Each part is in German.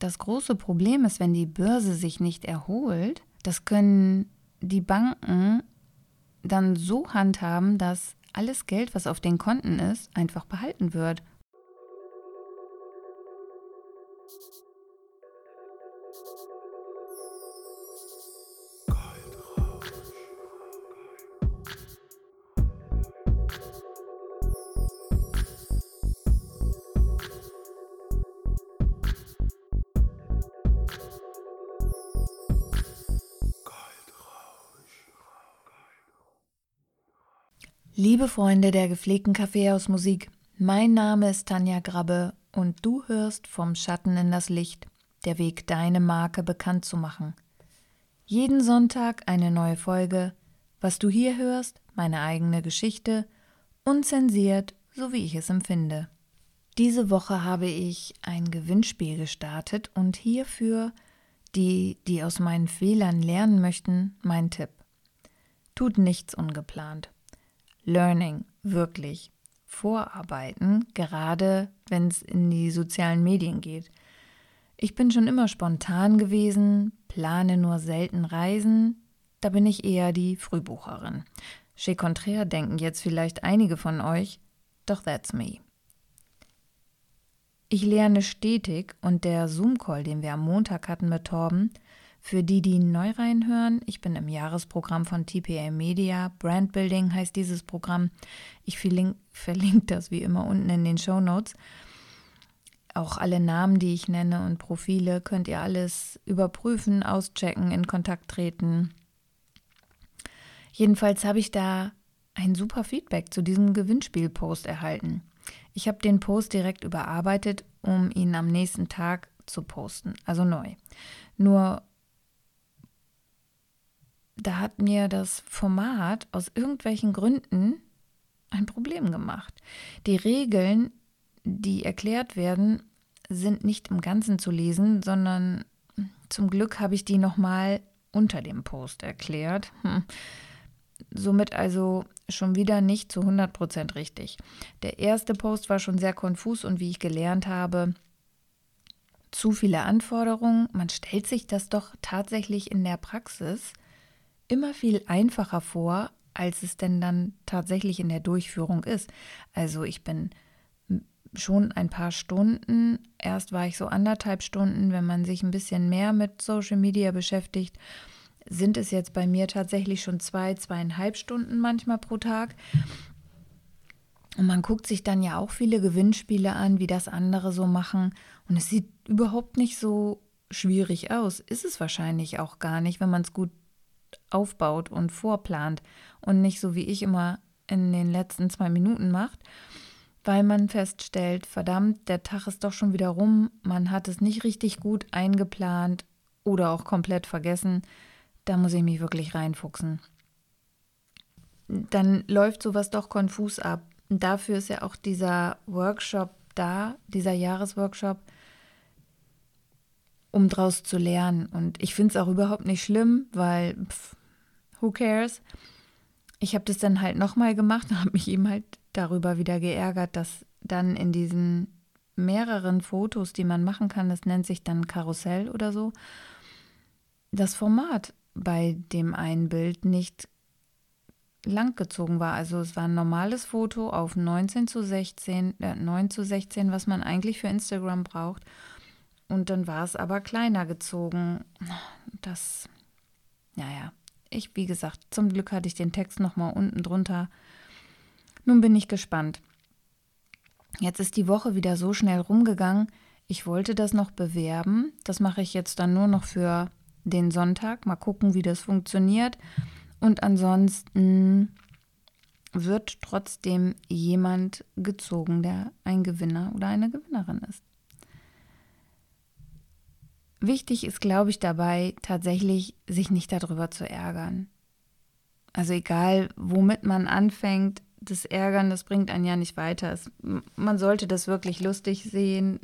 das große Problem ist, wenn die Börse sich nicht erholt, das können die Banken dann so handhaben, dass alles Geld, was auf den Konten ist, einfach behalten wird. Liebe Freunde der gepflegten Kaffeehausmusik, mein Name ist Tanja Grabbe und du hörst vom Schatten in das Licht, der Weg, deine Marke bekannt zu machen. Jeden Sonntag eine neue Folge, was du hier hörst, meine eigene Geschichte, unzensiert, so wie ich es empfinde. Diese Woche habe ich ein Gewinnspiel gestartet und hierfür die, die aus meinen Fehlern lernen möchten, mein Tipp. Tut nichts ungeplant. Learning wirklich vorarbeiten, gerade wenn es in die sozialen Medien geht. Ich bin schon immer spontan gewesen, plane nur selten Reisen, da bin ich eher die Frühbucherin. Chez Contraire denken jetzt vielleicht einige von euch, doch that's me. Ich lerne stetig und der Zoom-Call, den wir am Montag hatten mit Torben, für die, die neu reinhören, ich bin im Jahresprogramm von TPA Media. Brandbuilding heißt dieses Programm. Ich verlinke, verlinke das wie immer unten in den Show Notes. Auch alle Namen, die ich nenne und Profile, könnt ihr alles überprüfen, auschecken, in Kontakt treten. Jedenfalls habe ich da ein super Feedback zu diesem Gewinnspiel-Post erhalten. Ich habe den Post direkt überarbeitet, um ihn am nächsten Tag zu posten, also neu. Nur da hat mir das Format aus irgendwelchen Gründen ein Problem gemacht. Die Regeln, die erklärt werden, sind nicht im Ganzen zu lesen, sondern zum Glück habe ich die nochmal unter dem Post erklärt. Hm. Somit also schon wieder nicht zu 100% richtig. Der erste Post war schon sehr konfus und wie ich gelernt habe, zu viele Anforderungen. Man stellt sich das doch tatsächlich in der Praxis immer viel einfacher vor, als es denn dann tatsächlich in der Durchführung ist. Also ich bin schon ein paar Stunden, erst war ich so anderthalb Stunden, wenn man sich ein bisschen mehr mit Social Media beschäftigt, sind es jetzt bei mir tatsächlich schon zwei, zweieinhalb Stunden manchmal pro Tag. Und man guckt sich dann ja auch viele Gewinnspiele an, wie das andere so machen. Und es sieht überhaupt nicht so schwierig aus. Ist es wahrscheinlich auch gar nicht, wenn man es gut aufbaut und vorplant und nicht so wie ich immer in den letzten zwei Minuten macht, weil man feststellt, verdammt, der Tag ist doch schon wieder rum, man hat es nicht richtig gut eingeplant oder auch komplett vergessen, da muss ich mich wirklich reinfuchsen. Dann läuft sowas doch konfus ab. Dafür ist ja auch dieser Workshop da, dieser Jahresworkshop, um daraus zu lernen. Und ich finde es auch überhaupt nicht schlimm, weil pff, who cares? Ich habe das dann halt nochmal gemacht und habe mich eben halt darüber wieder geärgert, dass dann in diesen mehreren Fotos, die man machen kann, das nennt sich dann Karussell oder so, das Format bei dem einen Bild nicht lang gezogen war. Also es war ein normales Foto auf 19 zu 16, äh, 9 zu 16, was man eigentlich für Instagram braucht. Und dann war es aber kleiner gezogen. Das, naja, ich, wie gesagt, zum Glück hatte ich den Text nochmal unten drunter. Nun bin ich gespannt. Jetzt ist die Woche wieder so schnell rumgegangen. Ich wollte das noch bewerben. Das mache ich jetzt dann nur noch für den Sonntag. Mal gucken, wie das funktioniert. Und ansonsten wird trotzdem jemand gezogen, der ein Gewinner oder eine Gewinnerin ist. Wichtig ist, glaube ich, dabei tatsächlich, sich nicht darüber zu ärgern. Also egal, womit man anfängt, das Ärgern, das bringt einen ja nicht weiter. Es, man sollte das wirklich lustig sehen.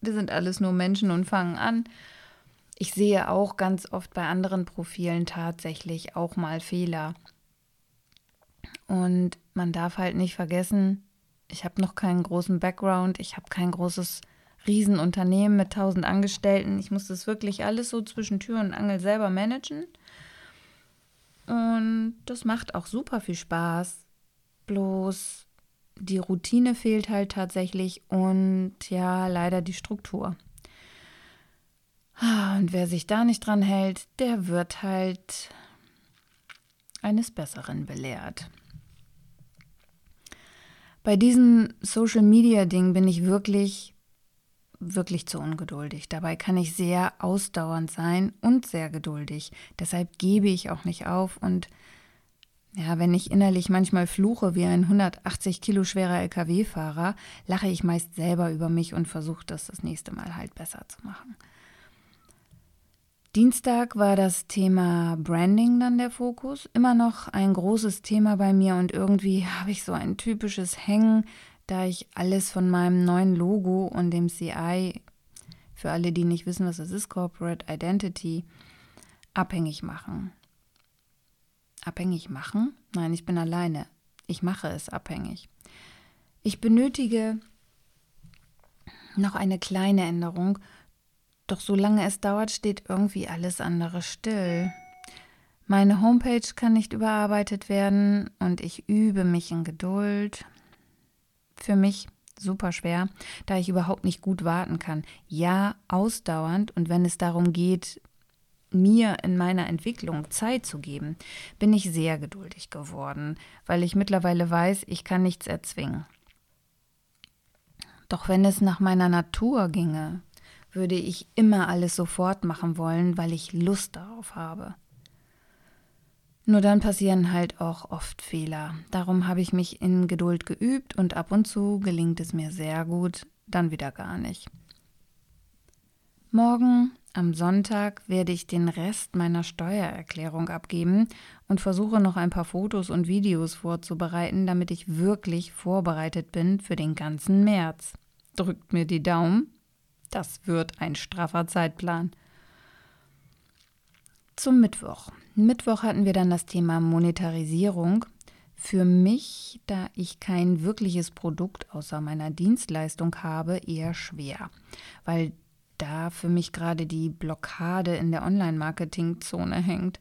Wir sind alles nur Menschen und fangen an. Ich sehe auch ganz oft bei anderen Profilen tatsächlich auch mal Fehler. Und man darf halt nicht vergessen, ich habe noch keinen großen Background, ich habe kein großes Riesenunternehmen mit tausend Angestellten. Ich musste es wirklich alles so zwischen Tür und Angel selber managen. Und das macht auch super viel Spaß. Bloß die Routine fehlt halt tatsächlich und ja, leider die Struktur. Ah, und wer sich da nicht dran hält, der wird halt eines Besseren belehrt. Bei diesem Social Media Ding bin ich wirklich, wirklich zu ungeduldig. Dabei kann ich sehr ausdauernd sein und sehr geduldig. Deshalb gebe ich auch nicht auf und ja, wenn ich innerlich manchmal fluche wie ein 180 Kilo schwerer LKW-Fahrer, lache ich meist selber über mich und versuche das das nächste Mal halt besser zu machen. Dienstag war das Thema Branding dann der Fokus. Immer noch ein großes Thema bei mir und irgendwie habe ich so ein typisches Hängen, da ich alles von meinem neuen Logo und dem CI, für alle, die nicht wissen, was es ist, Corporate Identity, abhängig machen. Abhängig machen? Nein, ich bin alleine. Ich mache es abhängig. Ich benötige noch eine kleine Änderung doch solange es dauert, steht irgendwie alles andere still. Meine Homepage kann nicht überarbeitet werden und ich übe mich in Geduld. Für mich super schwer, da ich überhaupt nicht gut warten kann. Ja, ausdauernd und wenn es darum geht, mir in meiner Entwicklung Zeit zu geben, bin ich sehr geduldig geworden, weil ich mittlerweile weiß, ich kann nichts erzwingen. Doch wenn es nach meiner Natur ginge, würde ich immer alles sofort machen wollen, weil ich Lust darauf habe. Nur dann passieren halt auch oft Fehler. Darum habe ich mich in Geduld geübt und ab und zu gelingt es mir sehr gut, dann wieder gar nicht. Morgen, am Sonntag, werde ich den Rest meiner Steuererklärung abgeben und versuche noch ein paar Fotos und Videos vorzubereiten, damit ich wirklich vorbereitet bin für den ganzen März. Drückt mir die Daumen das wird ein straffer Zeitplan. Zum Mittwoch. Mittwoch hatten wir dann das Thema Monetarisierung. Für mich, da ich kein wirkliches Produkt außer meiner Dienstleistung habe, eher schwer, weil da für mich gerade die Blockade in der Online-Marketing-Zone hängt.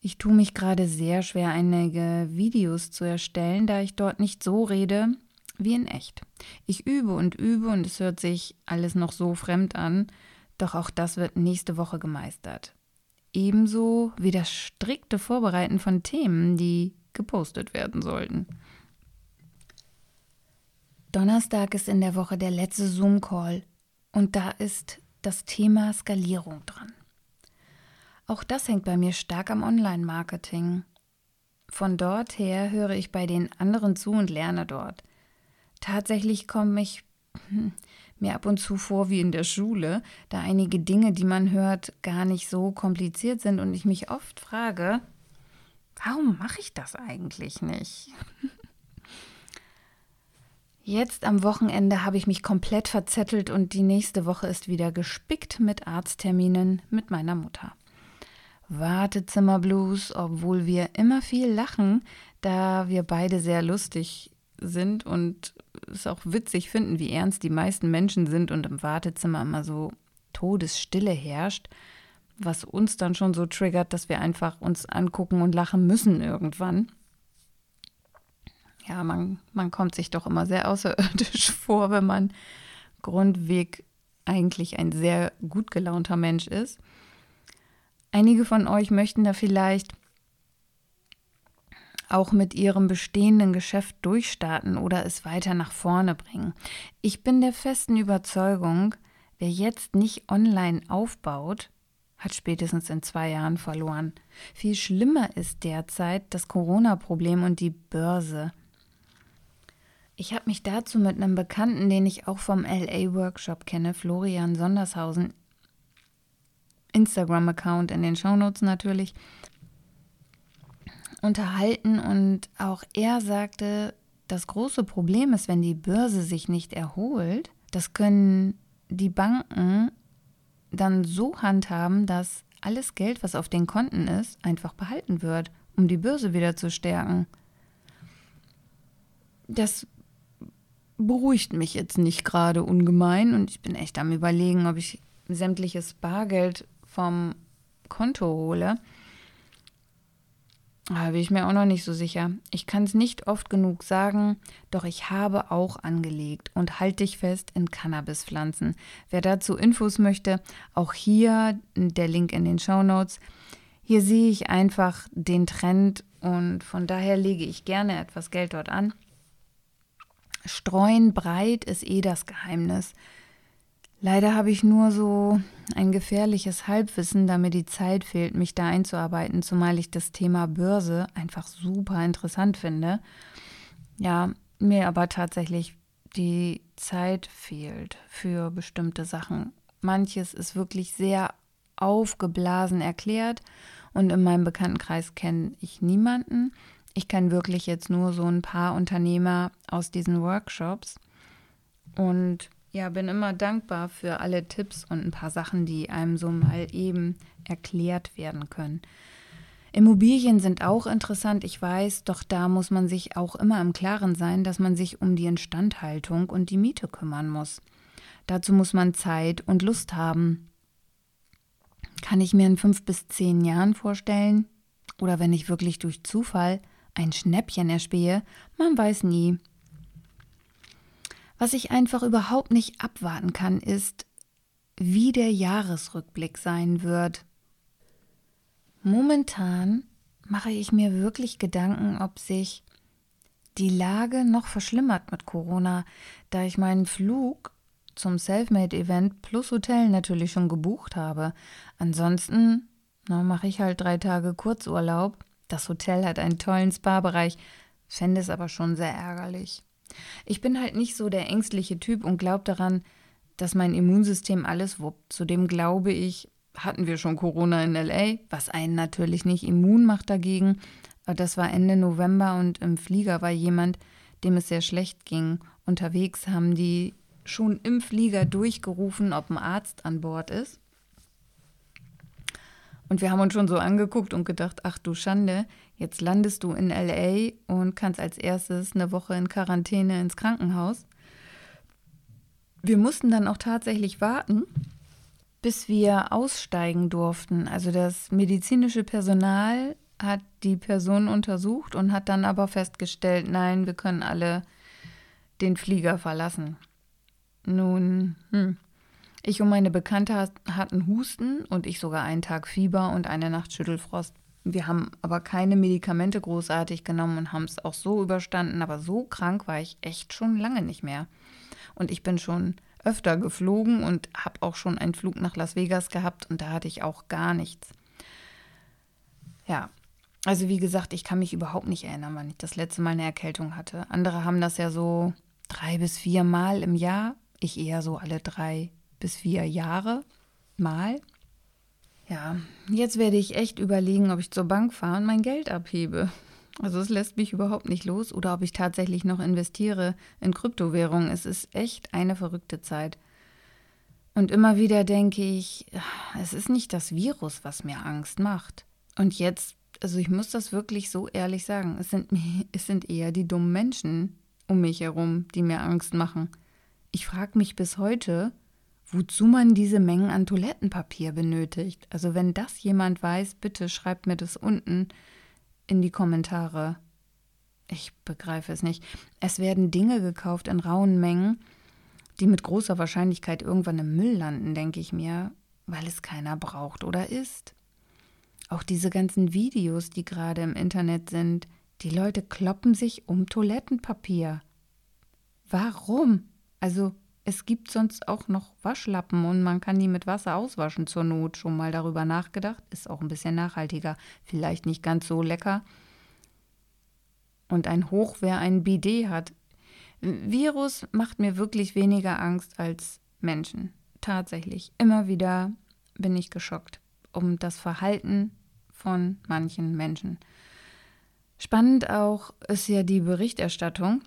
Ich tue mich gerade sehr schwer, einige Videos zu erstellen, da ich dort nicht so rede, wie in echt. Ich übe und übe und es hört sich alles noch so fremd an, doch auch das wird nächste Woche gemeistert. Ebenso wie das strikte Vorbereiten von Themen, die gepostet werden sollten. Donnerstag ist in der Woche der letzte Zoom-Call und da ist das Thema Skalierung dran. Auch das hängt bei mir stark am Online-Marketing. Von dort her höre ich bei den anderen zu und lerne dort. Tatsächlich komme ich hm, mir ab und zu vor wie in der Schule, da einige Dinge, die man hört, gar nicht so kompliziert sind und ich mich oft frage, warum mache ich das eigentlich nicht? Jetzt am Wochenende habe ich mich komplett verzettelt und die nächste Woche ist wieder gespickt mit Arztterminen mit meiner Mutter. Wartezimmerblues, obwohl wir immer viel lachen, da wir beide sehr lustig sind und es auch witzig finden, wie ernst die meisten Menschen sind und im Wartezimmer immer so Todesstille herrscht, was uns dann schon so triggert, dass wir einfach uns angucken und lachen müssen irgendwann. Ja, man, man kommt sich doch immer sehr außerirdisch vor, wenn man grundweg eigentlich ein sehr gut gelaunter Mensch ist. Einige von euch möchten da vielleicht auch mit ihrem bestehenden Geschäft durchstarten oder es weiter nach vorne bringen. Ich bin der festen Überzeugung, wer jetzt nicht online aufbaut, hat spätestens in zwei Jahren verloren. Viel schlimmer ist derzeit das Corona-Problem und die Börse. Ich habe mich dazu mit einem Bekannten, den ich auch vom LA-Workshop kenne, Florian Sondershausen, Instagram-Account in den Shownotes natürlich, unterhalten und auch er sagte, das große Problem ist, wenn die Börse sich nicht erholt, das können die Banken dann so handhaben, dass alles Geld, was auf den Konten ist, einfach behalten wird, um die Börse wieder zu stärken. Das beruhigt mich jetzt nicht gerade ungemein und ich bin echt am Überlegen, ob ich sämtliches Bargeld vom Konto hole. Da bin ich mir auch noch nicht so sicher. Ich kann es nicht oft genug sagen, doch ich habe auch angelegt und halte dich fest in Cannabispflanzen. Wer dazu Infos möchte, auch hier der Link in den Show Notes. Hier sehe ich einfach den Trend und von daher lege ich gerne etwas Geld dort an. Streuen breit ist eh das Geheimnis. Leider habe ich nur so ein gefährliches Halbwissen, da mir die Zeit fehlt, mich da einzuarbeiten, zumal ich das Thema Börse einfach super interessant finde. Ja, mir aber tatsächlich die Zeit fehlt für bestimmte Sachen. Manches ist wirklich sehr aufgeblasen erklärt und in meinem Bekanntenkreis kenne ich niemanden. Ich kenne wirklich jetzt nur so ein paar Unternehmer aus diesen Workshops und ja, bin immer dankbar für alle Tipps und ein paar Sachen, die einem so mal eben erklärt werden können. Immobilien sind auch interessant, ich weiß, doch da muss man sich auch immer im Klaren sein, dass man sich um die Instandhaltung und die Miete kümmern muss. Dazu muss man Zeit und Lust haben. Kann ich mir in fünf bis zehn Jahren vorstellen? Oder wenn ich wirklich durch Zufall ein Schnäppchen erspähe? Man weiß nie. Was ich einfach überhaupt nicht abwarten kann, ist, wie der Jahresrückblick sein wird. Momentan mache ich mir wirklich Gedanken, ob sich die Lage noch verschlimmert mit Corona, da ich meinen Flug zum Selfmade-Event plus Hotel natürlich schon gebucht habe. Ansonsten mache ich halt drei Tage Kurzurlaub. Das Hotel hat einen tollen Spa-Bereich, fände es aber schon sehr ärgerlich. Ich bin halt nicht so der ängstliche Typ und glaube daran, dass mein Immunsystem alles wuppt. Zudem glaube ich, hatten wir schon Corona in LA, was einen natürlich nicht immun macht dagegen. Das war Ende November und im Flieger war jemand, dem es sehr schlecht ging. Unterwegs haben die schon im Flieger durchgerufen, ob ein Arzt an Bord ist. Und wir haben uns schon so angeguckt und gedacht, ach du Schande, jetzt landest du in LA und kannst als erstes eine Woche in Quarantäne ins Krankenhaus. Wir mussten dann auch tatsächlich warten, bis wir aussteigen durften. Also das medizinische Personal hat die Person untersucht und hat dann aber festgestellt, nein, wir können alle den Flieger verlassen. Nun, hm, ich und meine Bekannte hatten Husten und ich sogar einen Tag Fieber und eine Nacht Schüttelfrost. Wir haben aber keine Medikamente großartig genommen und haben es auch so überstanden, aber so krank war ich echt schon lange nicht mehr. Und ich bin schon öfter geflogen und habe auch schon einen Flug nach Las Vegas gehabt und da hatte ich auch gar nichts. Ja, also wie gesagt, ich kann mich überhaupt nicht erinnern, wann ich das letzte Mal eine Erkältung hatte. Andere haben das ja so drei bis vier Mal im Jahr, ich eher so alle drei bis vier Jahre mal. Ja, jetzt werde ich echt überlegen, ob ich zur Bank fahre und mein Geld abhebe. Also es lässt mich überhaupt nicht los oder ob ich tatsächlich noch investiere in Kryptowährungen. Es ist echt eine verrückte Zeit. Und immer wieder denke ich, es ist nicht das Virus, was mir Angst macht. Und jetzt, also ich muss das wirklich so ehrlich sagen, es sind, es sind eher die dummen Menschen um mich herum, die mir Angst machen. Ich frage mich bis heute, wozu man diese Mengen an Toilettenpapier benötigt. Also wenn das jemand weiß, bitte schreibt mir das unten in die Kommentare. Ich begreife es nicht. Es werden Dinge gekauft in rauen Mengen, die mit großer Wahrscheinlichkeit irgendwann im Müll landen, denke ich mir, weil es keiner braucht oder isst. Auch diese ganzen Videos, die gerade im Internet sind, die Leute kloppen sich um Toilettenpapier. Warum? Also es gibt sonst auch noch Waschlappen und man kann die mit Wasser auswaschen zur Not. Schon mal darüber nachgedacht? Ist auch ein bisschen nachhaltiger. Vielleicht nicht ganz so lecker. Und ein Hoch, wer ein Bidet hat. Virus macht mir wirklich weniger Angst als Menschen. Tatsächlich. Immer wieder bin ich geschockt um das Verhalten von manchen Menschen. Spannend auch ist ja die Berichterstattung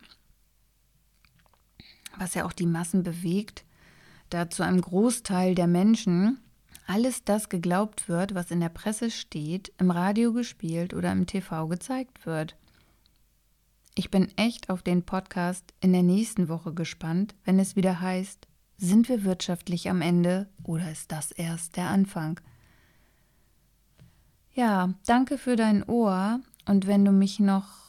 was ja auch die Massen bewegt, da zu einem Großteil der Menschen alles das geglaubt wird, was in der Presse steht, im Radio gespielt oder im TV gezeigt wird. Ich bin echt auf den Podcast in der nächsten Woche gespannt, wenn es wieder heißt, sind wir wirtschaftlich am Ende oder ist das erst der Anfang? Ja, danke für dein Ohr und wenn du mich noch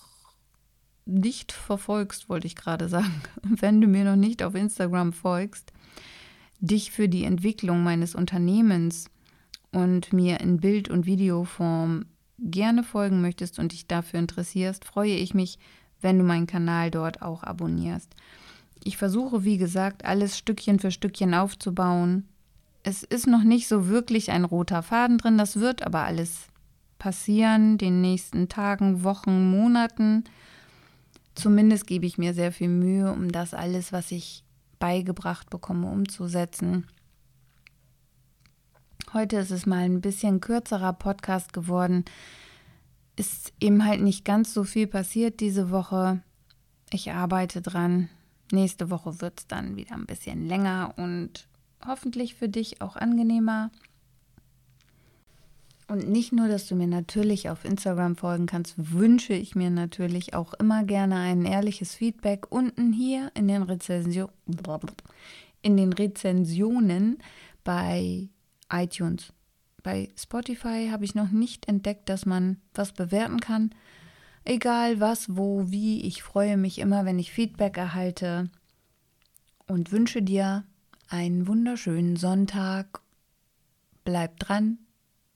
nicht verfolgst, wollte ich gerade sagen, wenn du mir noch nicht auf Instagram folgst, dich für die Entwicklung meines Unternehmens und mir in Bild- und Videoform gerne folgen möchtest und dich dafür interessierst, freue ich mich, wenn du meinen Kanal dort auch abonnierst. Ich versuche, wie gesagt, alles Stückchen für Stückchen aufzubauen. Es ist noch nicht so wirklich ein roter Faden drin, das wird aber alles passieren, den nächsten Tagen, Wochen, Monaten. Zumindest gebe ich mir sehr viel Mühe, um das alles, was ich beigebracht bekomme, umzusetzen. Heute ist es mal ein bisschen kürzerer Podcast geworden ist eben halt nicht ganz so viel passiert diese Woche. Ich arbeite dran. Nächste Woche wird es dann wieder ein bisschen länger und hoffentlich für dich auch angenehmer. Und nicht nur, dass du mir natürlich auf Instagram folgen kannst, wünsche ich mir natürlich auch immer gerne ein ehrliches Feedback unten hier in den, Rezension, in den Rezensionen bei iTunes. Bei Spotify habe ich noch nicht entdeckt, dass man was bewerten kann. Egal was, wo, wie, ich freue mich immer, wenn ich Feedback erhalte und wünsche dir einen wunderschönen Sonntag. Bleib dran